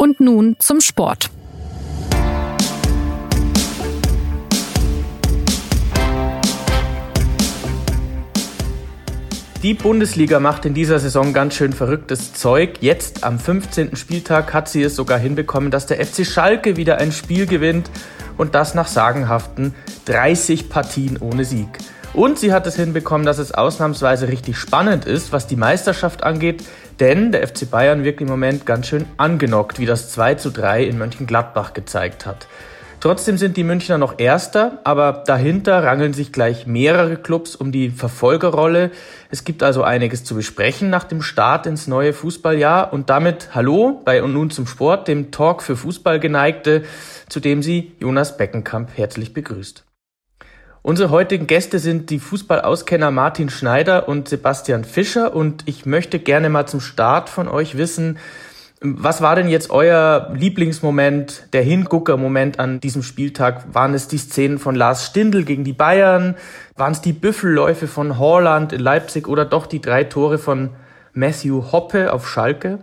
Und nun zum Sport. Die Bundesliga macht in dieser Saison ganz schön verrücktes Zeug. Jetzt am 15. Spieltag hat sie es sogar hinbekommen, dass der FC Schalke wieder ein Spiel gewinnt und das nach sagenhaften 30 Partien ohne Sieg. Und sie hat es hinbekommen, dass es ausnahmsweise richtig spannend ist, was die Meisterschaft angeht, denn der FC Bayern wirkt im Moment ganz schön angenockt, wie das 2 zu 3 in Mönchengladbach gezeigt hat. Trotzdem sind die Münchner noch Erster, aber dahinter rangeln sich gleich mehrere Clubs um die Verfolgerrolle. Es gibt also einiges zu besprechen nach dem Start ins neue Fußballjahr und damit Hallo bei und nun zum Sport, dem Talk für Fußballgeneigte, zu dem Sie Jonas Beckenkamp herzlich begrüßt. Unsere heutigen Gäste sind die Fußballauskenner Martin Schneider und Sebastian Fischer und ich möchte gerne mal zum Start von euch wissen, was war denn jetzt euer Lieblingsmoment, der Hingucker-Moment an diesem Spieltag? Waren es die Szenen von Lars Stindl gegen die Bayern? Waren es die Büffelläufe von Horland in Leipzig oder doch die drei Tore von Matthew Hoppe auf Schalke?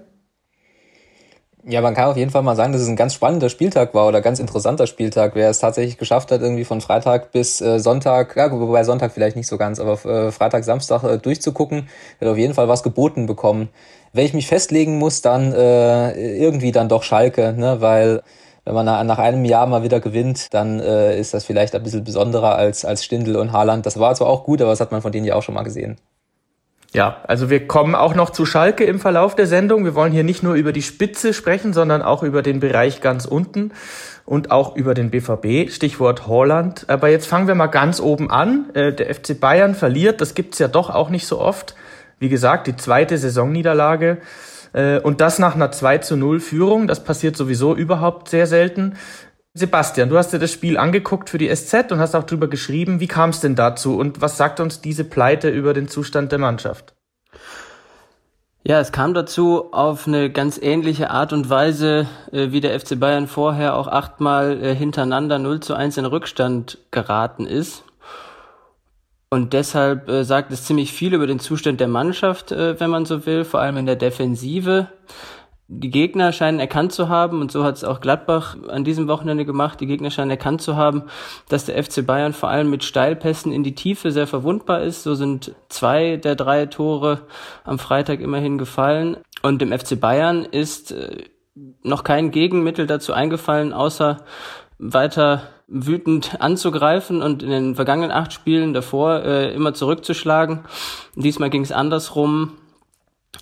Ja, man kann auf jeden Fall mal sagen, dass es ein ganz spannender Spieltag war oder ganz interessanter Spieltag, wer es tatsächlich geschafft hat, irgendwie von Freitag bis äh, Sonntag, ja, wobei Sonntag vielleicht nicht so ganz, aber äh, Freitag, Samstag äh, durchzugucken, hat auf jeden Fall was geboten bekommen. Wenn ich mich festlegen muss, dann äh, irgendwie dann doch Schalke, ne, weil wenn man nach einem Jahr mal wieder gewinnt, dann äh, ist das vielleicht ein bisschen besonderer als, als Stindl und Haaland. Das war zwar auch gut, aber das hat man von denen ja auch schon mal gesehen. Ja, also wir kommen auch noch zu Schalke im Verlauf der Sendung. Wir wollen hier nicht nur über die Spitze sprechen, sondern auch über den Bereich ganz unten und auch über den BVB, Stichwort Holland. Aber jetzt fangen wir mal ganz oben an. Äh, der FC Bayern verliert, das gibt's ja doch auch nicht so oft. Wie gesagt, die zweite Saisonniederlage. Äh, und das nach einer 2 zu 0 Führung. Das passiert sowieso überhaupt sehr selten. Sebastian, du hast dir das Spiel angeguckt für die SZ und hast auch drüber geschrieben. Wie kam es denn dazu und was sagt uns diese Pleite über den Zustand der Mannschaft? Ja, es kam dazu auf eine ganz ähnliche Art und Weise, äh, wie der FC Bayern vorher auch achtmal äh, hintereinander 0 zu 1 in Rückstand geraten ist. Und deshalb äh, sagt es ziemlich viel über den Zustand der Mannschaft, äh, wenn man so will, vor allem in der Defensive. Die Gegner scheinen erkannt zu haben, und so hat es auch Gladbach an diesem Wochenende gemacht, die Gegner scheinen erkannt zu haben, dass der FC Bayern vor allem mit Steilpässen in die Tiefe sehr verwundbar ist. So sind zwei der drei Tore am Freitag immerhin gefallen. Und dem FC Bayern ist äh, noch kein Gegenmittel dazu eingefallen, außer weiter wütend anzugreifen und in den vergangenen acht Spielen davor äh, immer zurückzuschlagen. Diesmal ging es andersrum.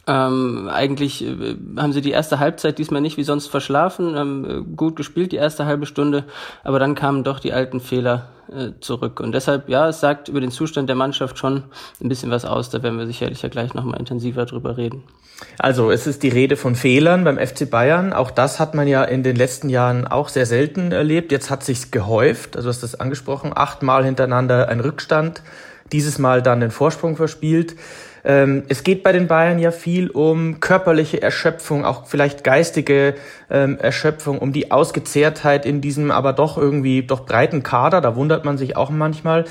Ähm, eigentlich äh, haben sie die erste Halbzeit diesmal nicht wie sonst verschlafen, haben äh, gut gespielt die erste halbe Stunde, aber dann kamen doch die alten Fehler äh, zurück. Und deshalb, ja, es sagt über den Zustand der Mannschaft schon ein bisschen was aus, da werden wir sicherlich ja gleich nochmal intensiver drüber reden. Also es ist die Rede von Fehlern beim FC Bayern. Auch das hat man ja in den letzten Jahren auch sehr selten erlebt. Jetzt hat sich's gehäuft. Also du hast das angesprochen, achtmal hintereinander ein Rückstand, dieses Mal dann den Vorsprung verspielt. Ähm, es geht bei den Bayern ja viel um körperliche Erschöpfung, auch vielleicht geistige ähm, Erschöpfung, um die Ausgezehrtheit in diesem aber doch irgendwie doch breiten Kader. Da wundert man sich auch manchmal.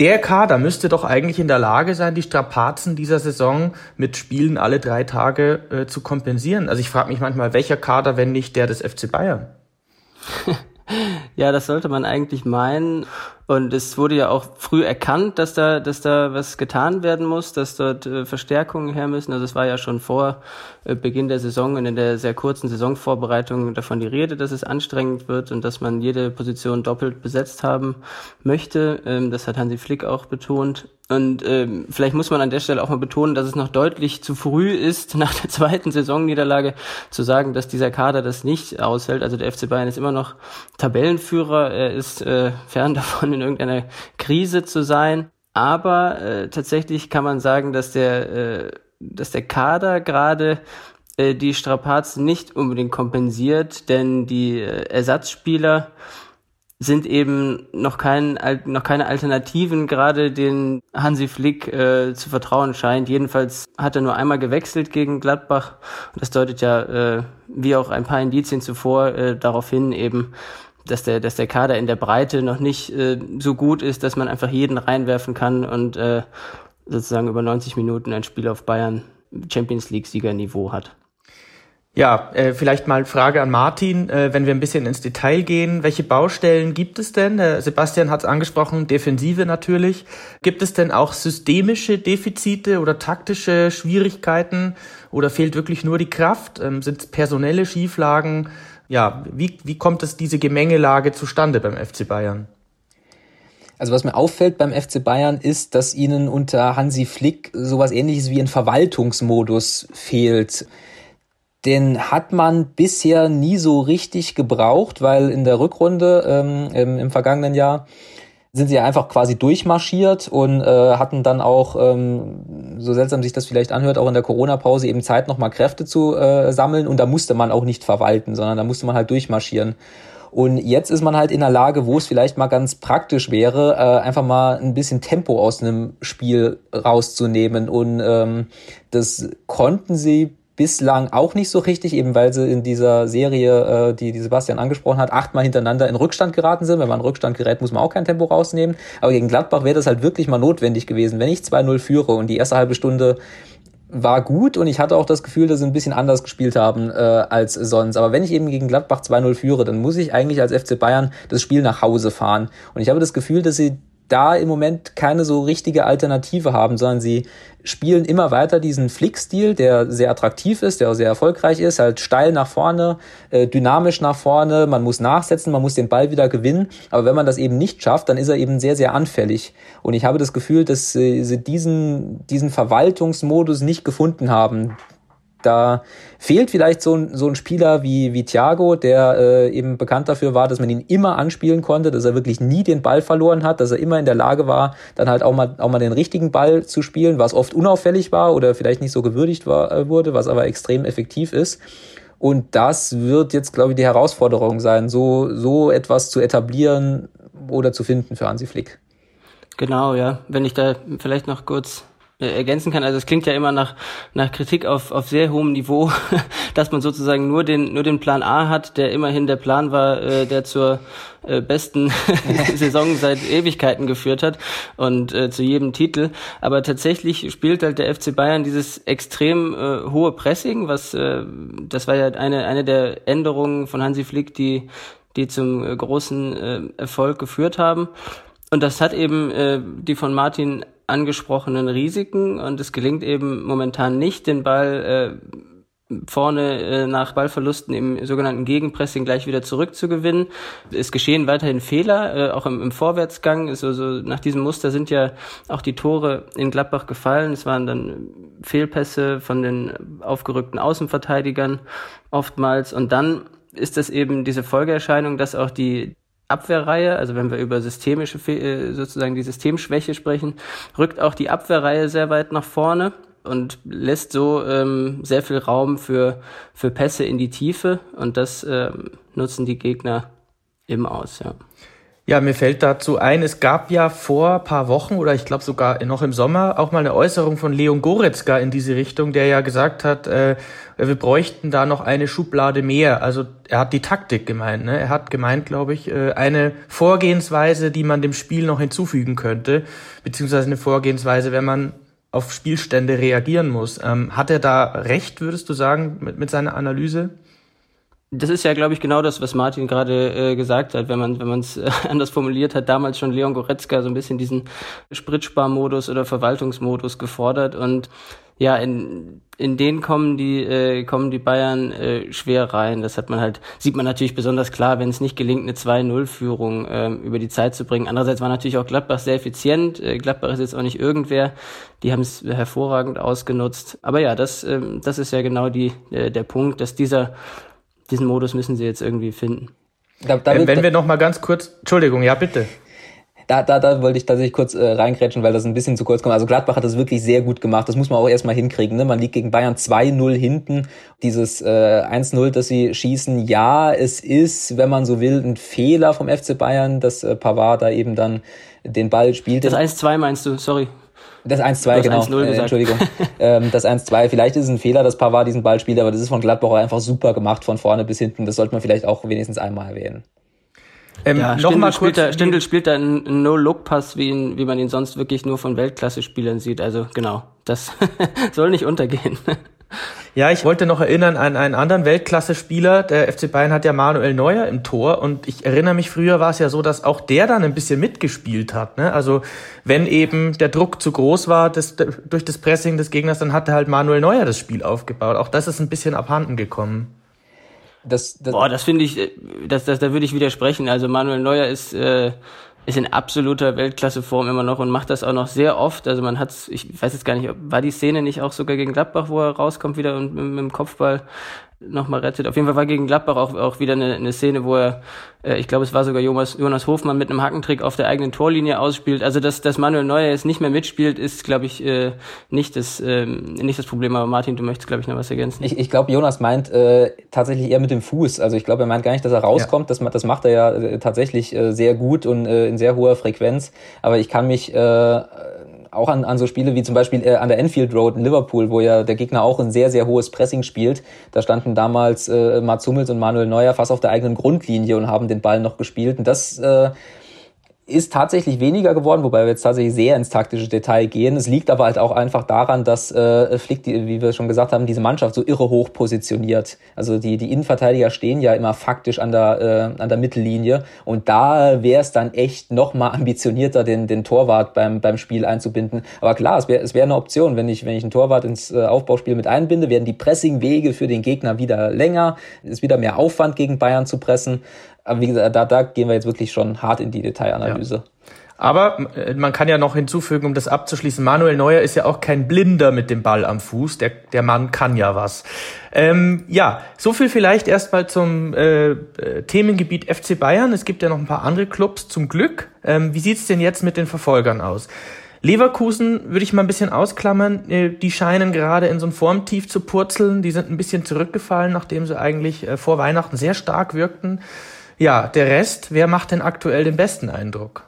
Der Kader müsste doch eigentlich in der Lage sein, die Strapazen dieser Saison mit Spielen alle drei Tage äh, zu kompensieren. Also ich frage mich manchmal, welcher Kader, wenn nicht der des FC Bayern? ja, das sollte man eigentlich meinen. Und es wurde ja auch früh erkannt, dass da, dass da was getan werden muss, dass dort äh, Verstärkungen her müssen. Also es war ja schon vor äh, Beginn der Saison und in der sehr kurzen Saisonvorbereitung davon die Rede, dass es anstrengend wird und dass man jede Position doppelt besetzt haben möchte. Ähm, das hat Hansi Flick auch betont. Und ähm, vielleicht muss man an der Stelle auch mal betonen, dass es noch deutlich zu früh ist, nach der zweiten Saisonniederlage zu sagen, dass dieser Kader das nicht aushält. Also der FC Bayern ist immer noch Tabellenführer. Er ist äh, fern davon, in irgendeiner Krise zu sein. Aber äh, tatsächlich kann man sagen, dass der, äh, dass der Kader gerade äh, die Strapazen nicht unbedingt kompensiert, denn die äh, Ersatzspieler sind eben noch, kein, noch keine Alternativen, gerade den Hansi Flick äh, zu vertrauen scheint. Jedenfalls hat er nur einmal gewechselt gegen Gladbach. Und das deutet ja, äh, wie auch ein paar Indizien zuvor, äh, darauf hin eben, dass der, dass der Kader in der Breite noch nicht äh, so gut ist, dass man einfach jeden reinwerfen kann und äh, sozusagen über 90 Minuten ein Spiel auf Bayern Champions League Siegerniveau hat. Ja, äh, vielleicht mal Frage an Martin, äh, wenn wir ein bisschen ins Detail gehen. Welche Baustellen gibt es denn? Äh, Sebastian hat es angesprochen, Defensive natürlich. Gibt es denn auch systemische Defizite oder taktische Schwierigkeiten oder fehlt wirklich nur die Kraft? Ähm, Sind es personelle Schieflagen? Ja, wie, wie kommt es diese Gemengelage zustande beim FC Bayern? Also was mir auffällt beim FC Bayern ist, dass ihnen unter Hansi Flick sowas ähnliches wie ein Verwaltungsmodus fehlt den hat man bisher nie so richtig gebraucht, weil in der Rückrunde ähm, im, im vergangenen Jahr sind sie einfach quasi durchmarschiert und äh, hatten dann auch, ähm, so seltsam sich das vielleicht anhört, auch in der Corona-Pause eben Zeit, nochmal Kräfte zu äh, sammeln und da musste man auch nicht verwalten, sondern da musste man halt durchmarschieren. Und jetzt ist man halt in der Lage, wo es vielleicht mal ganz praktisch wäre, äh, einfach mal ein bisschen Tempo aus einem Spiel rauszunehmen. Und ähm, das konnten sie bislang auch nicht so richtig, eben weil sie in dieser Serie, äh, die, die Sebastian angesprochen hat, achtmal hintereinander in Rückstand geraten sind. Wenn man in Rückstand gerät, muss man auch kein Tempo rausnehmen. Aber gegen Gladbach wäre das halt wirklich mal notwendig gewesen. Wenn ich 2-0 führe und die erste halbe Stunde war gut und ich hatte auch das Gefühl, dass sie ein bisschen anders gespielt haben äh, als sonst. Aber wenn ich eben gegen Gladbach 2-0 führe, dann muss ich eigentlich als FC Bayern das Spiel nach Hause fahren. Und ich habe das Gefühl, dass sie da im Moment keine so richtige Alternative haben, sondern sie spielen immer weiter diesen Flick-Stil, der sehr attraktiv ist, der auch sehr erfolgreich ist, halt steil nach vorne, äh, dynamisch nach vorne, man muss nachsetzen, man muss den Ball wieder gewinnen, aber wenn man das eben nicht schafft, dann ist er eben sehr, sehr anfällig. Und ich habe das Gefühl, dass sie diesen, diesen Verwaltungsmodus nicht gefunden haben, da fehlt vielleicht so ein, so ein Spieler wie, wie Thiago, der äh, eben bekannt dafür war, dass man ihn immer anspielen konnte, dass er wirklich nie den Ball verloren hat, dass er immer in der Lage war, dann halt auch mal, auch mal den richtigen Ball zu spielen, was oft unauffällig war oder vielleicht nicht so gewürdigt war, äh, wurde, was aber extrem effektiv ist. Und das wird jetzt, glaube ich, die Herausforderung sein, so, so etwas zu etablieren oder zu finden für Hansi Flick. Genau, ja. Wenn ich da vielleicht noch kurz ergänzen kann. Also es klingt ja immer nach, nach Kritik auf, auf sehr hohem Niveau, dass man sozusagen nur den, nur den Plan A hat, der immerhin der Plan war, äh, der zur äh, besten Saison seit Ewigkeiten geführt hat und äh, zu jedem Titel. Aber tatsächlich spielt halt der FC Bayern dieses extrem äh, hohe Pressing, was äh, das war ja eine, eine der Änderungen von Hansi Flick, die, die zum äh, großen äh, Erfolg geführt haben. Und das hat eben äh, die von Martin angesprochenen Risiken und es gelingt eben momentan nicht, den Ball äh, vorne äh, nach Ballverlusten im sogenannten Gegenpressing gleich wieder zurückzugewinnen. Es geschehen weiterhin Fehler, äh, auch im, im Vorwärtsgang. Also, so nach diesem Muster sind ja auch die Tore in Gladbach gefallen. Es waren dann Fehlpässe von den aufgerückten Außenverteidigern oftmals. Und dann ist das eben diese Folgeerscheinung, dass auch die Abwehrreihe, also wenn wir über systemische, äh, sozusagen die Systemschwäche sprechen, rückt auch die Abwehrreihe sehr weit nach vorne und lässt so ähm, sehr viel Raum für, für Pässe in die Tiefe und das ähm, nutzen die Gegner eben aus, ja. Ja, mir fällt dazu ein, es gab ja vor paar Wochen oder ich glaube sogar noch im Sommer auch mal eine Äußerung von Leon Goretzka in diese Richtung, der ja gesagt hat, äh, wir bräuchten da noch eine Schublade mehr. Also er hat die Taktik gemeint. Ne? Er hat gemeint, glaube ich, äh, eine Vorgehensweise, die man dem Spiel noch hinzufügen könnte, beziehungsweise eine Vorgehensweise, wenn man auf Spielstände reagieren muss. Ähm, hat er da recht, würdest du sagen, mit, mit seiner Analyse? Das ist ja, glaube ich, genau das, was Martin gerade äh, gesagt hat, wenn man wenn man es äh, anders formuliert hat. Damals schon Leon Goretzka so ein bisschen diesen Spritsparmodus oder Verwaltungsmodus gefordert und ja, in, in den kommen die äh, kommen die Bayern äh, schwer rein. Das hat man halt sieht man natürlich besonders klar, wenn es nicht gelingt, eine 2-0-Führung äh, über die Zeit zu bringen. Andererseits war natürlich auch Gladbach sehr effizient. Äh, Gladbach ist jetzt auch nicht irgendwer. Die haben es hervorragend ausgenutzt. Aber ja, das äh, das ist ja genau die äh, der Punkt, dass dieser diesen Modus müssen sie jetzt irgendwie finden. Da, da, äh, wenn wir noch mal ganz kurz, Entschuldigung, ja bitte. Da, da, da wollte ich tatsächlich kurz äh, reingrätschen, weil das ein bisschen zu kurz kommt. Also Gladbach hat das wirklich sehr gut gemacht. Das muss man auch erstmal hinkriegen. Ne? Man liegt gegen Bayern 2-0 hinten. Dieses äh, 1-0, das sie schießen, ja, es ist, wenn man so will, ein Fehler vom FC Bayern, dass äh, Pavard da eben dann den Ball spielt. Das 1-2 meinst du, sorry. Das 1-2, genau. 1 äh, Entschuldigung. ähm, das 1-2, vielleicht ist es ein Fehler, dass Pavard diesen Ball spielt, aber das ist von Gladbach einfach super gemacht, von vorne bis hinten. Das sollte man vielleicht auch wenigstens einmal erwähnen. Ähm, ja, noch Stindl, mal spielt da, Stindl spielt da einen No-Look-Pass, wie, ihn, wie man ihn sonst wirklich nur von Weltklasse-Spielern sieht. Also genau, das soll nicht untergehen. Ja, ich wollte noch erinnern an einen anderen Weltklasse-Spieler. Der FC Bayern hat ja Manuel Neuer im Tor und ich erinnere mich, früher war es ja so, dass auch der dann ein bisschen mitgespielt hat. Ne? Also wenn eben der Druck zu groß war das, durch das Pressing des Gegners, dann hatte halt Manuel Neuer das Spiel aufgebaut. Auch das ist ein bisschen abhanden gekommen. Das, das Boah, das finde ich, äh, das, das, da würde ich widersprechen. Also Manuel Neuer ist äh, ist in absoluter Weltklasseform immer noch und macht das auch noch sehr oft. Also man hat's, ich weiß jetzt gar nicht, war die Szene nicht auch sogar gegen Gladbach, wo er rauskommt wieder und mit, mit dem Kopfball nochmal rettet. Auf jeden Fall war gegen Gladbach auch, auch wieder eine, eine Szene, wo er, äh, ich glaube, es war sogar Jonas, Jonas Hofmann mit einem Hackentrick auf der eigenen Torlinie ausspielt. Also dass, dass Manuel Neuer jetzt nicht mehr mitspielt, ist, glaube ich, äh, nicht, das, äh, nicht das Problem. Aber Martin, du möchtest, glaube ich, noch was ergänzen. Ich, ich glaube, Jonas meint äh, tatsächlich eher mit dem Fuß. Also ich glaube, er meint gar nicht, dass er rauskommt. Ja. Das, das macht er ja äh, tatsächlich äh, sehr gut und äh, in sehr hoher Frequenz. Aber ich kann mich äh, auch an, an so Spiele wie zum Beispiel äh, an der Enfield Road in Liverpool, wo ja der Gegner auch ein sehr, sehr hohes Pressing spielt. Da standen damals äh, Mats Hummels und Manuel Neuer fast auf der eigenen Grundlinie und haben den Ball noch gespielt. Und das äh, ist tatsächlich weniger geworden, wobei wir jetzt tatsächlich sehr ins taktische Detail gehen. Es liegt aber halt auch einfach daran, dass äh, Flick, die, wie wir schon gesagt haben, diese Mannschaft so irre hoch positioniert. Also die, die Innenverteidiger stehen ja immer faktisch an der, äh, an der Mittellinie und da wäre es dann echt noch mal ambitionierter, den, den Torwart beim, beim Spiel einzubinden. Aber klar, es wäre es wäre eine Option, wenn ich, wenn ich einen Torwart ins äh, Aufbauspiel mit einbinde, werden die Pressingwege für den Gegner wieder länger, ist wieder mehr Aufwand gegen Bayern zu pressen. Aber wie gesagt, da, da gehen wir jetzt wirklich schon hart in die Detailanalyse. Ja. Aber äh, man kann ja noch hinzufügen, um das abzuschließen, Manuel Neuer ist ja auch kein Blinder mit dem Ball am Fuß. Der, der Mann kann ja was. Ähm, ja, so viel vielleicht erstmal zum äh, äh Themengebiet FC Bayern. Es gibt ja noch ein paar andere Clubs zum Glück. Ähm, wie sieht's denn jetzt mit den Verfolgern aus? Leverkusen würde ich mal ein bisschen ausklammern. Äh, die scheinen gerade in so ein Formtief zu purzeln. Die sind ein bisschen zurückgefallen, nachdem sie eigentlich vor Weihnachten sehr stark wirkten. Ja, der Rest, wer macht denn aktuell den besten Eindruck?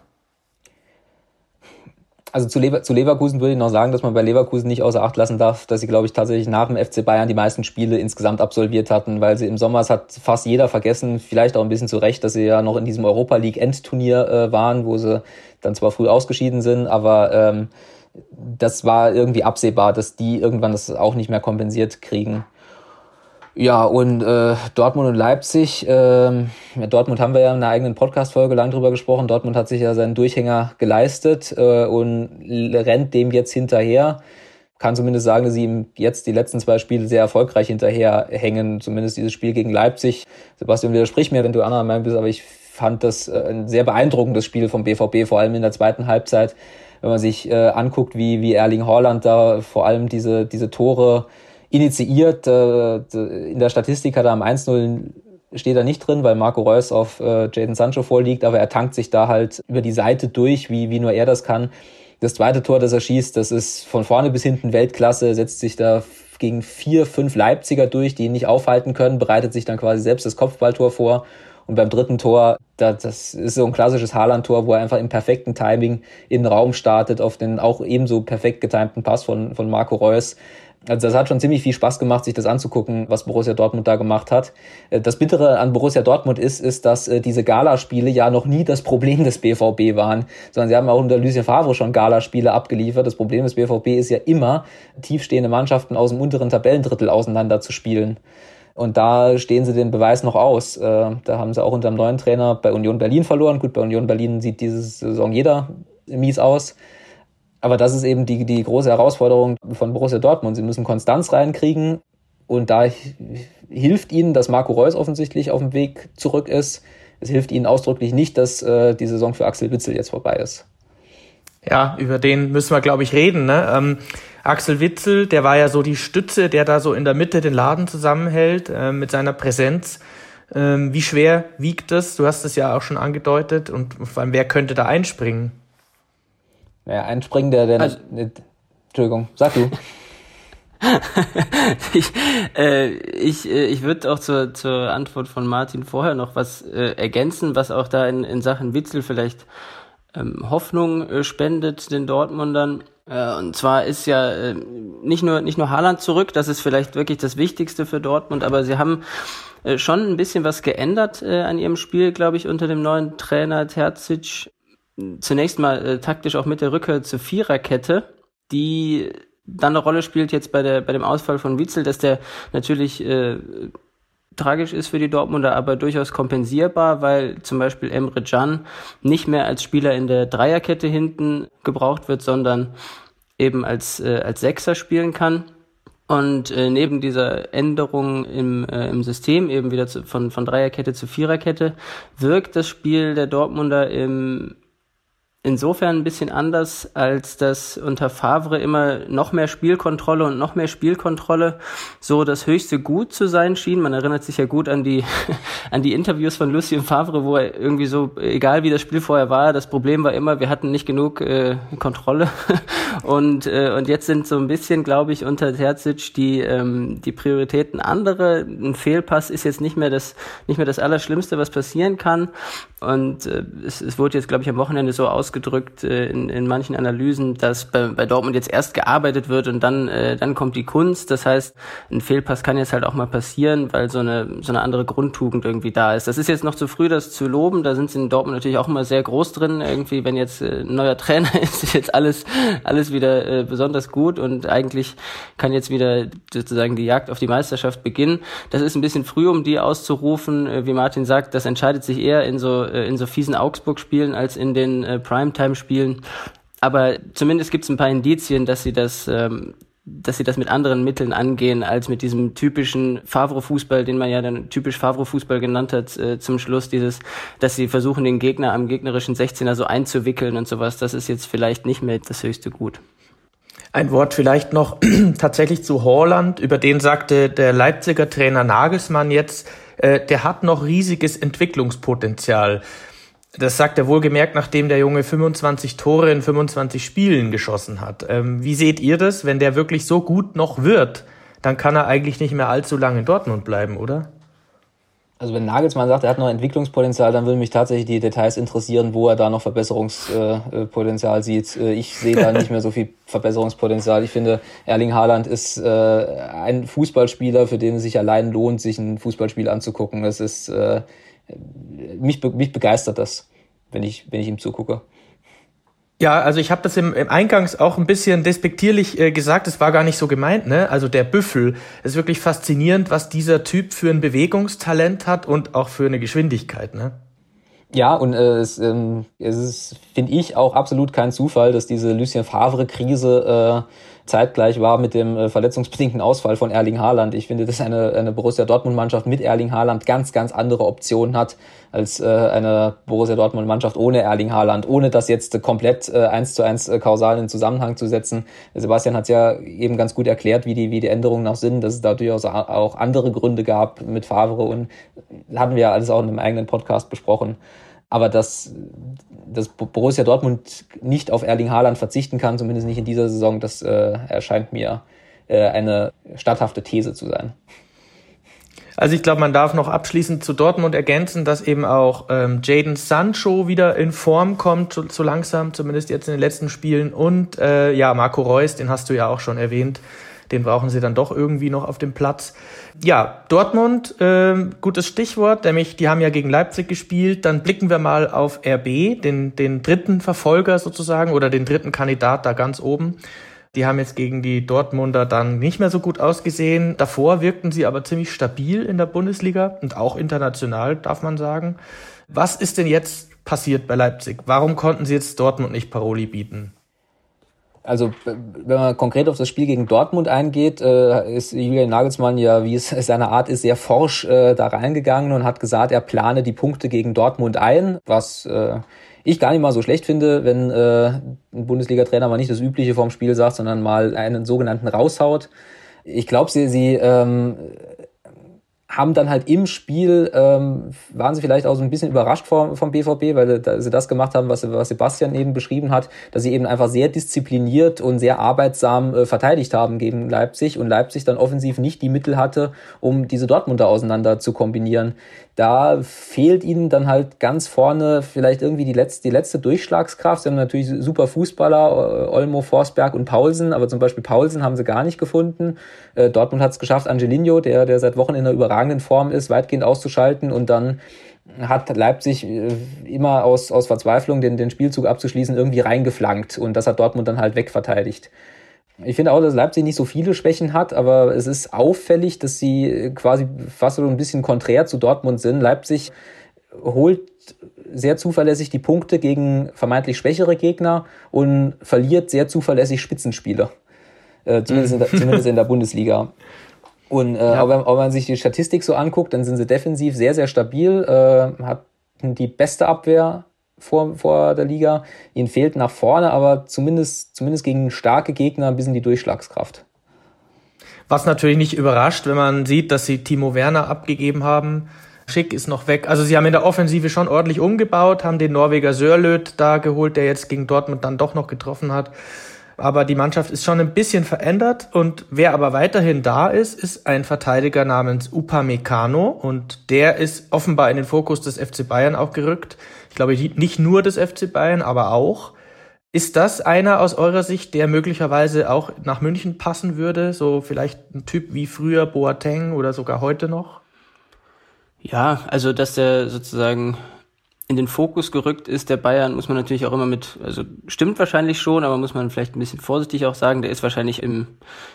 Also zu, Lever zu Leverkusen würde ich noch sagen, dass man bei Leverkusen nicht außer Acht lassen darf, dass sie, glaube ich, tatsächlich nach dem FC Bayern die meisten Spiele insgesamt absolviert hatten, weil sie im Sommer, es hat fast jeder vergessen, vielleicht auch ein bisschen zu Recht, dass sie ja noch in diesem Europa League Endturnier äh, waren, wo sie dann zwar früh ausgeschieden sind, aber ähm, das war irgendwie absehbar, dass die irgendwann das auch nicht mehr kompensiert kriegen. Ja, und äh, Dortmund und Leipzig, äh, Dortmund haben wir ja in einer eigenen Podcast-Folge lang drüber gesprochen. Dortmund hat sich ja seinen Durchhänger geleistet äh, und rennt dem jetzt hinterher. Kann zumindest sagen, dass sie ihm jetzt die letzten zwei Spiele sehr erfolgreich hinterherhängen, zumindest dieses Spiel gegen Leipzig. Sebastian, widersprich mir, wenn du anderer Meinung bist, aber ich fand das äh, ein sehr beeindruckendes Spiel vom BVB, vor allem in der zweiten Halbzeit, wenn man sich äh, anguckt, wie, wie Erling Haaland da vor allem diese, diese Tore initiiert. Äh, in der Statistik hat er am 1-0 steht er nicht drin, weil Marco Reus auf äh, Jaden Sancho vorliegt, aber er tankt sich da halt über die Seite durch, wie, wie nur er das kann. Das zweite Tor, das er schießt, das ist von vorne bis hinten Weltklasse, setzt sich da gegen vier, fünf Leipziger durch, die ihn nicht aufhalten können, bereitet sich dann quasi selbst das Kopfballtor vor. Und beim dritten Tor, das ist so ein klassisches Haaland-Tor, wo er einfach im perfekten Timing in den Raum startet, auf den auch ebenso perfekt getimten Pass von, von Marco Reus. Also das hat schon ziemlich viel Spaß gemacht, sich das anzugucken, was Borussia Dortmund da gemacht hat. Äh, das Bittere an Borussia Dortmund ist, ist, dass äh, diese Galaspiele ja noch nie das Problem des BVB waren, sondern sie haben auch unter Lucien Favre schon Galaspiele abgeliefert. Das Problem des BVB ist ja immer, tiefstehende Mannschaften aus dem unteren Tabellendrittel auseinander zu spielen. Und da stehen sie den Beweis noch aus. Äh, da haben sie auch unter dem neuen Trainer bei Union Berlin verloren. Gut, bei Union Berlin sieht diese Saison jeder mies aus. Aber das ist eben die, die große Herausforderung von Borussia Dortmund. Sie müssen Konstanz reinkriegen und da hilft ihnen, dass Marco Reus offensichtlich auf dem Weg zurück ist. Es hilft ihnen ausdrücklich nicht, dass äh, die Saison für Axel Witzel jetzt vorbei ist. Ja, über den müssen wir, glaube ich, reden. Ne? Ähm, Axel Witzel, der war ja so die Stütze, der da so in der Mitte den Laden zusammenhält äh, mit seiner Präsenz. Ähm, wie schwer wiegt das? Du hast es ja auch schon angedeutet. Und vor allem, wer könnte da einspringen? Naja, einspringen, der, der also, nicht, Entschuldigung, sag du. ich äh, ich, äh, ich würde auch zur, zur Antwort von Martin vorher noch was äh, ergänzen, was auch da in, in Sachen Witzel vielleicht ähm, Hoffnung äh, spendet den Dortmundern. Äh, und zwar ist ja äh, nicht nur nicht nur Haaland zurück, das ist vielleicht wirklich das Wichtigste für Dortmund, aber sie haben äh, schon ein bisschen was geändert äh, an ihrem Spiel, glaube ich, unter dem neuen Trainer Terzic zunächst mal äh, taktisch auch mit der Rückkehr zur Viererkette, die dann eine Rolle spielt jetzt bei der bei dem Ausfall von Witzel, dass der natürlich äh, tragisch ist für die Dortmunder, aber durchaus kompensierbar, weil zum Beispiel Emre Can nicht mehr als Spieler in der Dreierkette hinten gebraucht wird, sondern eben als, äh, als Sechser spielen kann. Und äh, neben dieser Änderung im, äh, im System, eben wieder zu, von, von Dreierkette zu Viererkette, wirkt das Spiel der Dortmunder im, insofern ein bisschen anders, als dass unter Favre immer noch mehr Spielkontrolle und noch mehr Spielkontrolle so das höchste Gut zu sein schien. Man erinnert sich ja gut an die, an die Interviews von Lucien Favre, wo er irgendwie so, egal wie das Spiel vorher war, das Problem war immer, wir hatten nicht genug äh, Kontrolle. und, äh, und jetzt sind so ein bisschen, glaube ich, unter Terzic die, ähm, die Prioritäten andere. Ein Fehlpass ist jetzt nicht mehr das, nicht mehr das Allerschlimmste, was passieren kann. Und äh, es, es wurde jetzt, glaube ich, am Wochenende so ausgedrückt äh, in, in manchen Analysen, dass bei, bei Dortmund jetzt erst gearbeitet wird und dann, äh, dann kommt die Kunst. Das heißt, ein Fehlpass kann jetzt halt auch mal passieren, weil so eine, so eine andere Grundtugend irgendwie da ist. Das ist jetzt noch zu früh, das zu loben. Da sind sie in Dortmund natürlich auch immer sehr groß drin. Irgendwie, wenn jetzt äh, ein neuer Trainer ist, ist jetzt alles, alles wieder äh, besonders gut und eigentlich kann jetzt wieder sozusagen die Jagd auf die Meisterschaft beginnen. Das ist ein bisschen früh, um die auszurufen. Äh, wie Martin sagt, das entscheidet sich eher in so in so fiesen Augsburg-Spielen als in den äh, Primetime-Spielen. Aber zumindest gibt es ein paar Indizien, dass sie das, ähm, dass sie das mit anderen Mitteln angehen, als mit diesem typischen Favre-Fußball, den man ja dann typisch Favre-Fußball genannt hat, äh, zum Schluss dieses, dass sie versuchen, den Gegner am gegnerischen 16er so einzuwickeln und sowas. Das ist jetzt vielleicht nicht mehr das höchste Gut. Ein Wort vielleicht noch tatsächlich zu Horland. Über den sagte der Leipziger Trainer Nagelsmann jetzt, äh, der hat noch riesiges Entwicklungspotenzial. Das sagt er wohlgemerkt, nachdem der Junge 25 Tore in 25 Spielen geschossen hat. Ähm, wie seht ihr das? Wenn der wirklich so gut noch wird, dann kann er eigentlich nicht mehr allzu lange in Dortmund bleiben, oder? Also wenn Nagelsmann sagt, er hat noch Entwicklungspotenzial, dann würden mich tatsächlich die Details interessieren, wo er da noch Verbesserungspotenzial äh, sieht. Äh, ich sehe da nicht mehr so viel Verbesserungspotenzial. Ich finde, Erling Haaland ist äh, ein Fußballspieler, für den es sich allein lohnt, sich ein Fußballspiel anzugucken. Das ist äh, mich, mich begeistert das, wenn ich, wenn ich ihm zugucke. Ja, also ich habe das im, im Eingangs auch ein bisschen despektierlich äh, gesagt, es war gar nicht so gemeint, ne? Also der Büffel ist wirklich faszinierend, was dieser Typ für ein Bewegungstalent hat und auch für eine Geschwindigkeit, ne? Ja, und äh, es, ähm, es ist, finde ich, auch absolut kein Zufall, dass diese Lucien Favre-Krise äh, zeitgleich war mit dem äh, verletzungsbedingten Ausfall von Erling Haaland. Ich finde, dass eine, eine Borussia Dortmund-Mannschaft mit Erling Haaland ganz, ganz andere Optionen hat als äh, eine Borussia Dortmund-Mannschaft ohne Erling Haaland, ohne das jetzt komplett äh, eins zu eins äh, kausal in Zusammenhang zu setzen. Sebastian hat ja eben ganz gut erklärt, wie die, wie die Änderungen noch sind, dass es da durchaus auch andere Gründe gab mit Favre und hatten wir ja alles auch in einem eigenen Podcast besprochen. Aber dass, dass Borussia Dortmund nicht auf Erling Haaland verzichten kann, zumindest nicht in dieser Saison, das äh, erscheint mir äh, eine statthafte These zu sein. Also ich glaube, man darf noch abschließend zu Dortmund ergänzen, dass eben auch ähm, Jaden Sancho wieder in Form kommt, so, so, langsam, zumindest jetzt in den letzten Spielen. Und äh, ja, Marco Reus, den hast du ja auch schon erwähnt, den brauchen sie dann doch irgendwie noch auf dem Platz. Ja, Dortmund, äh, gutes Stichwort, nämlich die haben ja gegen Leipzig gespielt. Dann blicken wir mal auf RB, den, den dritten Verfolger sozusagen oder den dritten Kandidat da ganz oben. Die haben jetzt gegen die Dortmunder dann nicht mehr so gut ausgesehen. Davor wirkten sie aber ziemlich stabil in der Bundesliga und auch international, darf man sagen. Was ist denn jetzt passiert bei Leipzig? Warum konnten sie jetzt Dortmund nicht Paroli bieten? Also wenn man konkret auf das Spiel gegen Dortmund eingeht, äh, ist Julian Nagelsmann ja, wie es seine Art ist, sehr forsch äh, da reingegangen und hat gesagt, er plane die Punkte gegen Dortmund ein, was äh, ich gar nicht mal so schlecht finde, wenn äh, ein Bundesliga-Trainer mal nicht das Übliche vorm Spiel sagt, sondern mal einen sogenannten raushaut. Ich glaube, sie, sie ähm, haben dann halt im Spiel, ähm, waren sie vielleicht auch so ein bisschen überrascht vom, vom BVB, weil sie das gemacht haben, was, was Sebastian eben beschrieben hat, dass sie eben einfach sehr diszipliniert und sehr arbeitsam äh, verteidigt haben gegen Leipzig und Leipzig dann offensiv nicht die Mittel hatte, um diese Dortmunder auseinander zu kombinieren. Da fehlt ihnen dann halt ganz vorne vielleicht irgendwie die letzte, die letzte Durchschlagskraft. Sie haben natürlich super Fußballer, äh, Olmo, Forsberg und Paulsen, aber zum Beispiel Paulsen haben sie gar nicht gefunden. Äh, Dortmund hat es geschafft, Angelino, der, der seit Wochen in einer überragenden Form ist, weitgehend auszuschalten und dann hat Leipzig äh, immer aus, aus Verzweiflung den, den Spielzug abzuschließen irgendwie reingeflankt und das hat Dortmund dann halt wegverteidigt. Ich finde auch, dass Leipzig nicht so viele Schwächen hat, aber es ist auffällig, dass sie quasi fast so ein bisschen konträr zu Dortmund sind. Leipzig holt sehr zuverlässig die Punkte gegen vermeintlich schwächere Gegner und verliert sehr zuverlässig Spitzenspieler. Äh, zumindest, in der, zumindest in der Bundesliga. Und äh, ja. wenn, wenn man sich die Statistik so anguckt, dann sind sie defensiv sehr, sehr stabil, äh, hatten die beste Abwehr vor, vor der Liga. Ihnen fehlt nach vorne, aber zumindest, zumindest gegen starke Gegner ein bisschen die Durchschlagskraft. Was natürlich nicht überrascht, wenn man sieht, dass sie Timo Werner abgegeben haben. Schick ist noch weg. Also sie haben in der Offensive schon ordentlich umgebaut, haben den Norweger Sörlöt da geholt, der jetzt gegen Dortmund dann doch noch getroffen hat. Aber die Mannschaft ist schon ein bisschen verändert und wer aber weiterhin da ist, ist ein Verteidiger namens Upamecano und der ist offenbar in den Fokus des FC Bayern auch gerückt. Ich glaube nicht nur des FC Bayern, aber auch. Ist das einer aus eurer Sicht, der möglicherweise auch nach München passen würde? So vielleicht ein Typ wie früher Boateng oder sogar heute noch? Ja, also dass der sozusagen in den Fokus gerückt ist, der Bayern, muss man natürlich auch immer mit, also stimmt wahrscheinlich schon, aber muss man vielleicht ein bisschen vorsichtig auch sagen, der ist wahrscheinlich im,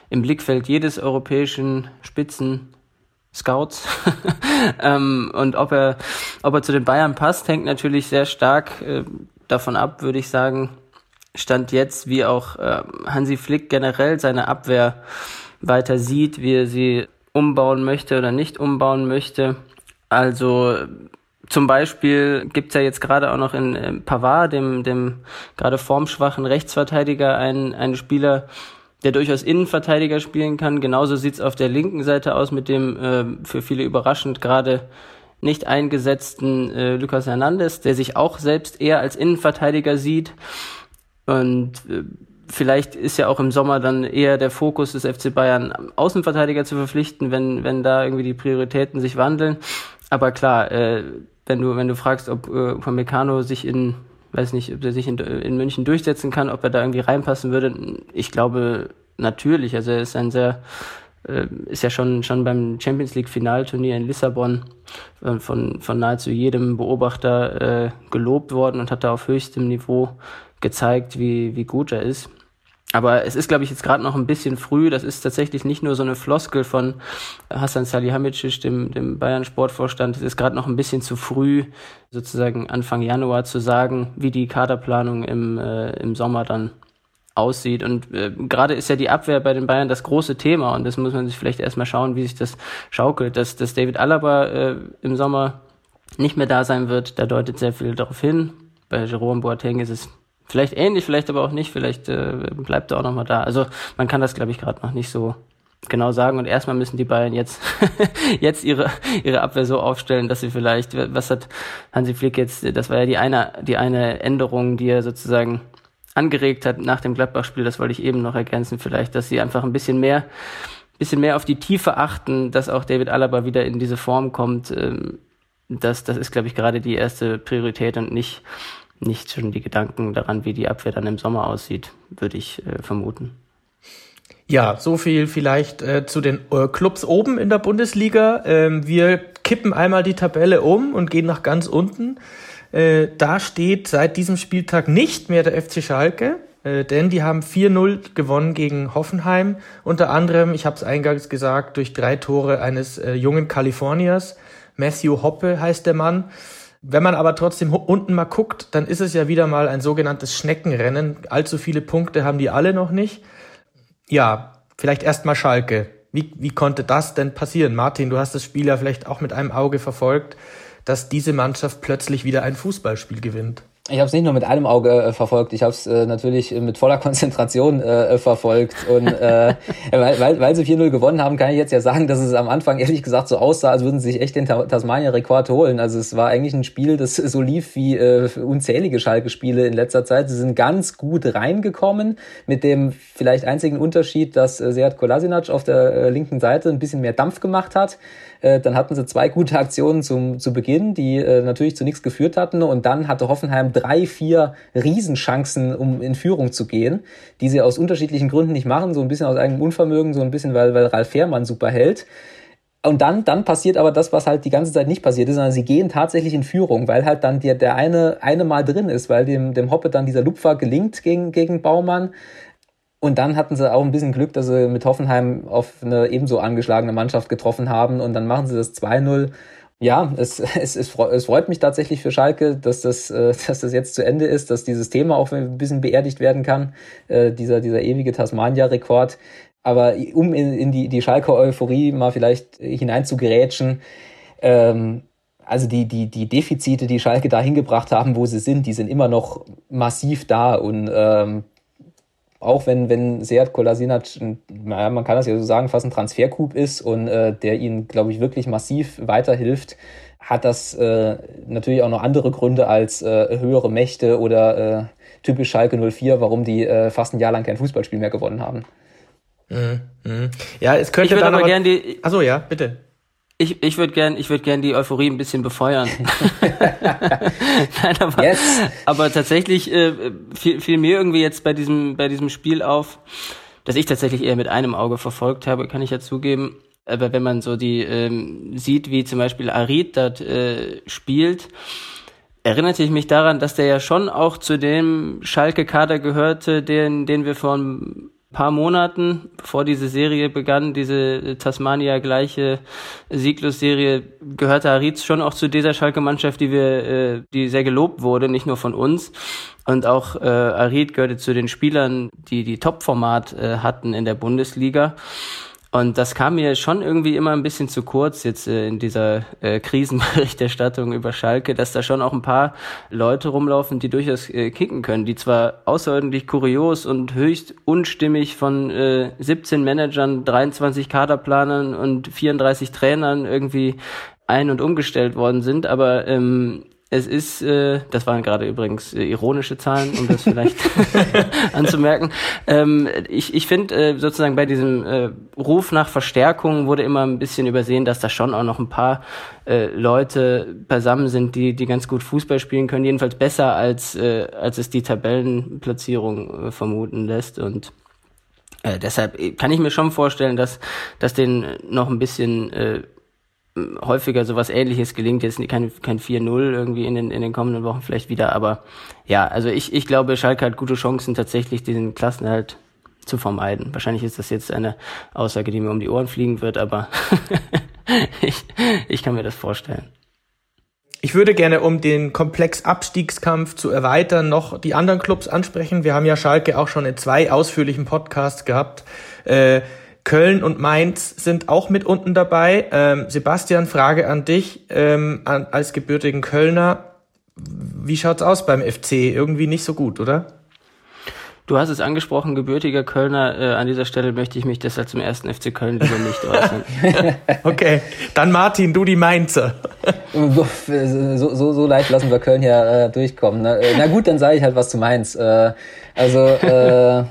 im Blickfeld jedes europäischen Spitzen Scouts. ähm, und ob er, ob er zu den Bayern passt, hängt natürlich sehr stark äh, davon ab, würde ich sagen. Stand jetzt, wie auch äh, Hansi Flick generell seine Abwehr weiter sieht, wie er sie umbauen möchte oder nicht umbauen möchte. Also zum Beispiel gibt's ja jetzt gerade auch noch in äh, Pavard, dem, dem gerade formschwachen Rechtsverteidiger, einen, einen Spieler, der durchaus Innenverteidiger spielen kann. Genauso sieht's auf der linken Seite aus mit dem äh, für viele überraschend gerade nicht eingesetzten äh, Lucas Hernandez, der sich auch selbst eher als Innenverteidiger sieht. Und äh, vielleicht ist ja auch im Sommer dann eher der Fokus des FC Bayern, Außenverteidiger zu verpflichten, wenn, wenn da irgendwie die Prioritäten sich wandeln. Aber klar, äh, wenn du, wenn du fragst, ob äh, Upamecano sich in, weiß nicht, ob er sich in, in München durchsetzen kann, ob er da irgendwie reinpassen würde, ich glaube natürlich. Also er ist ein sehr, äh, ist ja schon, schon beim Champions League Finalturnier in Lissabon äh, von, von nahezu jedem Beobachter äh, gelobt worden und hat da auf höchstem Niveau gezeigt, wie, wie gut er ist. Aber es ist, glaube ich, jetzt gerade noch ein bisschen früh. Das ist tatsächlich nicht nur so eine Floskel von Hassan Salihamidzic, dem, dem Bayern-Sportvorstand. Es ist gerade noch ein bisschen zu früh, sozusagen Anfang Januar zu sagen, wie die Kaderplanung im, äh, im Sommer dann aussieht. Und äh, gerade ist ja die Abwehr bei den Bayern das große Thema. Und das muss man sich vielleicht erstmal schauen, wie sich das schaukelt. Dass, dass David Alaba äh, im Sommer nicht mehr da sein wird, da deutet sehr viel darauf hin. Bei Jerome Boateng ist es Vielleicht ähnlich, vielleicht aber auch nicht. Vielleicht äh, bleibt er auch nochmal da. Also man kann das, glaube ich, gerade noch nicht so genau sagen. Und erstmal müssen die Bayern jetzt, jetzt ihre, ihre Abwehr so aufstellen, dass sie vielleicht, was hat Hansi Flick jetzt, das war ja die eine, die eine Änderung, die er sozusagen angeregt hat nach dem Gladbach-Spiel, das wollte ich eben noch ergänzen, vielleicht, dass sie einfach ein bisschen mehr, bisschen mehr auf die Tiefe achten, dass auch David Alaba wieder in diese Form kommt. Ähm, das, das ist, glaube ich, gerade die erste Priorität und nicht nicht schon die Gedanken daran, wie die Abwehr dann im Sommer aussieht, würde ich äh, vermuten. Ja, so viel vielleicht äh, zu den äh, Clubs oben in der Bundesliga. Ähm, wir kippen einmal die Tabelle um und gehen nach ganz unten. Äh, da steht seit diesem Spieltag nicht mehr der FC Schalke, äh, denn die haben 4-0 gewonnen gegen Hoffenheim. Unter anderem, ich habe es eingangs gesagt, durch drei Tore eines äh, jungen Kaliforniers. Matthew Hoppe heißt der Mann. Wenn man aber trotzdem unten mal guckt, dann ist es ja wieder mal ein sogenanntes Schneckenrennen. Allzu viele Punkte haben die alle noch nicht. Ja, vielleicht erst mal Schalke. Wie, wie konnte das denn passieren? Martin, du hast das Spiel ja vielleicht auch mit einem Auge verfolgt, dass diese Mannschaft plötzlich wieder ein Fußballspiel gewinnt. Ich habe es nicht nur mit einem Auge äh, verfolgt, ich habe es äh, natürlich mit voller Konzentration äh, verfolgt. Und äh, weil, weil, weil sie 4-0 gewonnen haben, kann ich jetzt ja sagen, dass es am Anfang ehrlich gesagt so aussah, als würden sie sich echt den Tasmania-Rekord holen. Also es war eigentlich ein Spiel, das so lief wie äh, unzählige Schalke-Spiele in letzter Zeit. Sie sind ganz gut reingekommen, mit dem vielleicht einzigen Unterschied, dass äh, Seat Kolasinac auf der äh, linken Seite ein bisschen mehr Dampf gemacht hat. Äh, dann hatten sie zwei gute Aktionen zum, zu Beginn, die äh, natürlich zu nichts geführt hatten. Und dann hatte Hoffenheim drei, vier Riesenchancen, um in Führung zu gehen, die sie aus unterschiedlichen Gründen nicht machen. So ein bisschen aus eigenem Unvermögen, so ein bisschen, weil, weil Ralf Fährmann super hält. Und dann, dann passiert aber das, was halt die ganze Zeit nicht passiert ist, sondern sie gehen tatsächlich in Führung, weil halt dann der, der eine, eine Mal drin ist, weil dem, dem Hoppe dann dieser Lupfer gelingt gegen, gegen Baumann Und dann hatten sie auch ein bisschen Glück, dass sie mit Hoffenheim auf eine ebenso angeschlagene Mannschaft getroffen haben und dann machen sie das 2-0. Ja, es, es, es, freut mich tatsächlich für Schalke, dass das, äh, dass das jetzt zu Ende ist, dass dieses Thema auch ein bisschen beerdigt werden kann, äh, dieser, dieser ewige Tasmania-Rekord. Aber um in, in die, die Schalke-Euphorie mal vielleicht hineinzugerätschen, ähm, also die, die, die Defizite, die Schalke da hingebracht haben, wo sie sind, die sind immer noch massiv da und ähm, auch wenn, wenn Seat Kolasinac, naja, man kann das ja so sagen, fast ein Transfercoup ist und äh, der ihnen, glaube ich, wirklich massiv weiterhilft, hat das äh, natürlich auch noch andere Gründe als äh, höhere Mächte oder äh, typisch Schalke 04, warum die äh, fast ein Jahr lang kein Fußballspiel mehr gewonnen haben. Mhm. Mhm. Ja, es könnte ich dann aber, aber gern die. Achso, ja, bitte. Ich, ich würde gern, ich würde gern die Euphorie ein bisschen befeuern. Nein, aber, yes. aber tatsächlich äh, fiel, fiel mir irgendwie jetzt bei diesem, bei diesem Spiel auf, dass ich tatsächlich eher mit einem Auge verfolgt habe, kann ich ja zugeben. Aber wenn man so die ähm, sieht, wie zum Beispiel Arid dort äh, spielt, erinnerte ich mich daran, dass der ja schon auch zu dem Schalke-Kader gehörte, den, den wir vor ein paar Monaten, bevor diese Serie begann, diese Tasmania-gleiche Sieglus-Serie, gehörte Aritz schon auch zu dieser Schalke-Mannschaft, die wir, äh, die sehr gelobt wurde, nicht nur von uns. Und auch äh, Arid gehörte zu den Spielern, die die Top-Format äh, hatten in der Bundesliga. Und das kam mir schon irgendwie immer ein bisschen zu kurz jetzt äh, in dieser äh, Krisenberichterstattung über Schalke, dass da schon auch ein paar Leute rumlaufen, die durchaus äh, kicken können, die zwar außerordentlich kurios und höchst unstimmig von äh, 17 Managern, 23 Kaderplanern und 34 Trainern irgendwie ein- und umgestellt worden sind, aber ähm, es ist, äh, das waren gerade übrigens äh, ironische Zahlen, um das vielleicht anzumerken. Ähm, ich ich finde äh, sozusagen bei diesem äh, Ruf nach Verstärkung wurde immer ein bisschen übersehen, dass da schon auch noch ein paar äh, Leute beisammen sind, die die ganz gut Fußball spielen können, jedenfalls besser als äh, als es die Tabellenplatzierung äh, vermuten lässt und äh, deshalb kann ich mir schon vorstellen, dass dass den noch ein bisschen äh, häufiger sowas ähnliches gelingt, jetzt kein, kein 4-0 irgendwie in den, in den kommenden Wochen vielleicht wieder, aber ja, also ich, ich glaube, Schalke hat gute Chancen, tatsächlich diesen Klassenerhalt zu vermeiden. Wahrscheinlich ist das jetzt eine Aussage, die mir um die Ohren fliegen wird, aber ich, ich kann mir das vorstellen. Ich würde gerne, um den Komplex Abstiegskampf zu erweitern, noch die anderen Clubs ansprechen. Wir haben ja Schalke auch schon in zwei ausführlichen Podcasts gehabt. Äh, Köln und Mainz sind auch mit unten dabei. Ähm, Sebastian, Frage an dich ähm, an, als gebürtigen Kölner. Wie schaut's aus beim FC? Irgendwie nicht so gut, oder? Du hast es angesprochen, gebürtiger Kölner. Äh, an dieser Stelle möchte ich mich deshalb zum ersten FC Köln lieber nicht äußern. okay, dann Martin, du die Mainzer. so, so, so leicht lassen wir Köln ja äh, durchkommen. Ne? Äh, na gut, dann sage ich halt was zu Mainz. Äh, also äh, äh,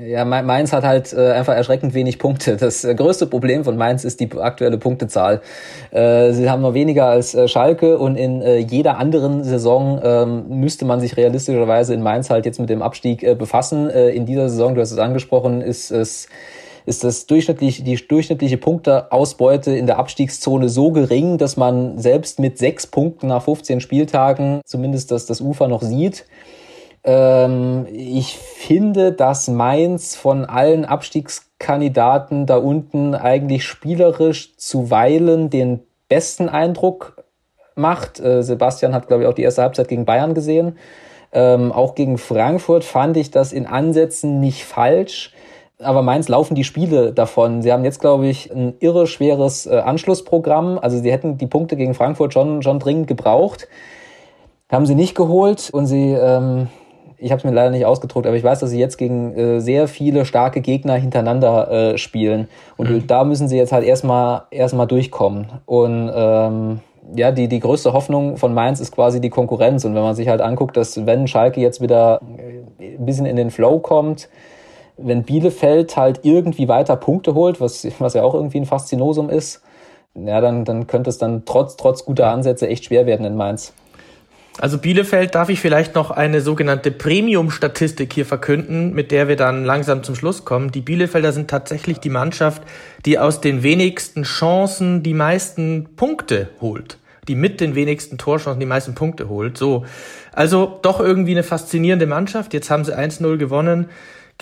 ja, Mainz hat halt äh, einfach erschreckend wenig Punkte. Das äh, größte Problem von Mainz ist die aktuelle Punktezahl. Äh, sie haben nur weniger als Schalke und in jeder anderen Saison ähm, müsste man sich realistischerweise in Mainz halt jetzt mit dem Abstieg befassen. In dieser Saison, du hast es angesprochen, ist es ist das durchschnittlich, die durchschnittliche Punkteausbeute in der Abstiegszone so gering, dass man selbst mit sechs Punkten nach 15 Spieltagen zumindest das, das Ufer noch sieht. Ähm, ich finde, dass Mainz von allen Abstiegskandidaten da unten eigentlich spielerisch zuweilen den besten Eindruck macht. Äh, Sebastian hat, glaube ich, auch die erste Halbzeit gegen Bayern gesehen. Ähm, auch gegen Frankfurt fand ich das in Ansätzen nicht falsch. Aber Mainz laufen die Spiele davon. Sie haben jetzt, glaube ich, ein irre schweres äh, Anschlussprogramm. Also sie hätten die Punkte gegen Frankfurt schon, schon dringend gebraucht. Haben sie nicht geholt und sie ähm, ich habe es mir leider nicht ausgedruckt, aber ich weiß, dass sie jetzt gegen äh, sehr viele starke Gegner hintereinander äh, spielen. Und mhm. da müssen sie jetzt halt erstmal erstmal durchkommen. Und ähm, ja, die, die größte Hoffnung von Mainz ist quasi die Konkurrenz. Und wenn man sich halt anguckt, dass wenn Schalke jetzt wieder äh, ein bisschen in den Flow kommt, wenn Bielefeld halt irgendwie weiter Punkte holt, was, was ja auch irgendwie ein Faszinosum ist, ja, dann, dann könnte es dann trotz, trotz guter Ansätze echt schwer werden in Mainz. Also Bielefeld darf ich vielleicht noch eine sogenannte Premium-Statistik hier verkünden, mit der wir dann langsam zum Schluss kommen. Die Bielefelder sind tatsächlich die Mannschaft, die aus den wenigsten Chancen die meisten Punkte holt. Die mit den wenigsten Torchancen die meisten Punkte holt. So. Also doch irgendwie eine faszinierende Mannschaft. Jetzt haben sie 1-0 gewonnen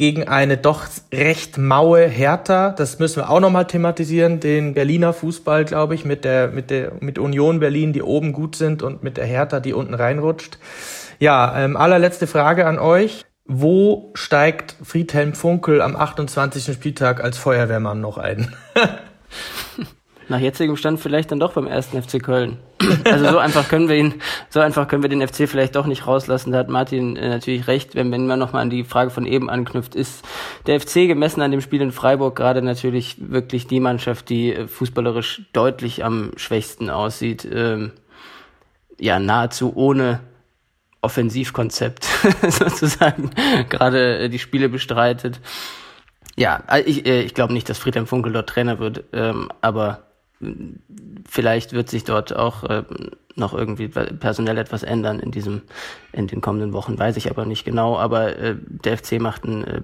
gegen eine doch recht maue Hertha. Das müssen wir auch nochmal thematisieren. Den Berliner Fußball, glaube ich, mit der, mit der, mit Union Berlin, die oben gut sind und mit der Hertha, die unten reinrutscht. Ja, ähm, allerletzte Frage an euch. Wo steigt Friedhelm Funkel am 28. Spieltag als Feuerwehrmann noch ein? Nach jetzigem Stand vielleicht dann doch beim ersten FC Köln. Also so einfach können wir ihn, so einfach können wir den FC vielleicht doch nicht rauslassen. Da hat Martin äh, natürlich recht, wenn, wenn man nochmal an die Frage von eben anknüpft, ist der FC gemessen an dem Spiel in Freiburg gerade natürlich wirklich die Mannschaft, die äh, fußballerisch deutlich am schwächsten aussieht. Ähm, ja, nahezu ohne Offensivkonzept sozusagen gerade äh, die Spiele bestreitet. Ja, ich, ich glaube nicht, dass Friedhelm Funkel dort Trainer wird, ähm, aber vielleicht wird sich dort auch äh, noch irgendwie personell etwas ändern in diesem, in den kommenden Wochen, weiß ich aber nicht genau. Aber äh, der FC macht einen, äh,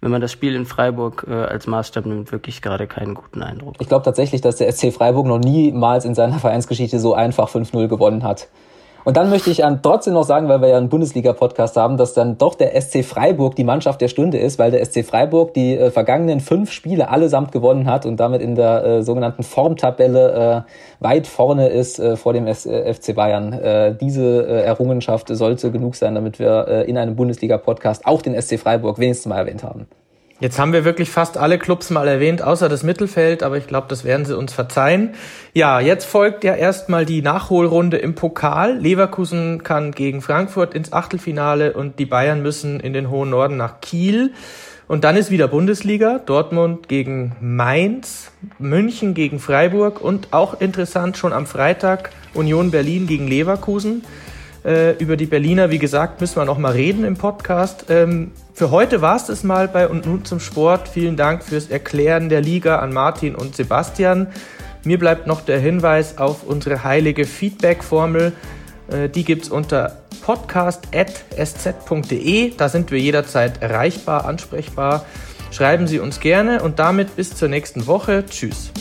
wenn man das Spiel in Freiburg äh, als Maßstab nimmt, wirklich gerade keinen guten Eindruck. Ich glaube tatsächlich, dass der SC Freiburg noch niemals in seiner Vereinsgeschichte so einfach 5-0 gewonnen hat. Und dann möchte ich trotzdem noch sagen, weil wir ja einen Bundesliga-Podcast haben, dass dann doch der SC Freiburg die Mannschaft der Stunde ist, weil der SC Freiburg die äh, vergangenen fünf Spiele allesamt gewonnen hat und damit in der äh, sogenannten Formtabelle äh, weit vorne ist äh, vor dem FC äh, Bayern. Äh, diese Errungenschaft sollte genug sein, damit wir in einem Bundesliga-Podcast auch den SC Freiburg wenigstens mal erwähnt haben. Jetzt haben wir wirklich fast alle Clubs mal erwähnt, außer das Mittelfeld, aber ich glaube, das werden sie uns verzeihen. Ja, jetzt folgt ja erstmal die Nachholrunde im Pokal. Leverkusen kann gegen Frankfurt ins Achtelfinale und die Bayern müssen in den hohen Norden nach Kiel. Und dann ist wieder Bundesliga, Dortmund gegen Mainz, München gegen Freiburg und auch interessant schon am Freitag Union Berlin gegen Leverkusen. Äh, über die Berliner, wie gesagt, müssen wir noch mal reden im Podcast. Ähm, für heute war es das mal bei Und nun zum Sport. Vielen Dank fürs Erklären der Liga an Martin und Sebastian. Mir bleibt noch der Hinweis auf unsere heilige Feedback-Formel. Äh, die gibt es unter podcast.sz.de. Da sind wir jederzeit erreichbar, ansprechbar. Schreiben Sie uns gerne und damit bis zur nächsten Woche. Tschüss.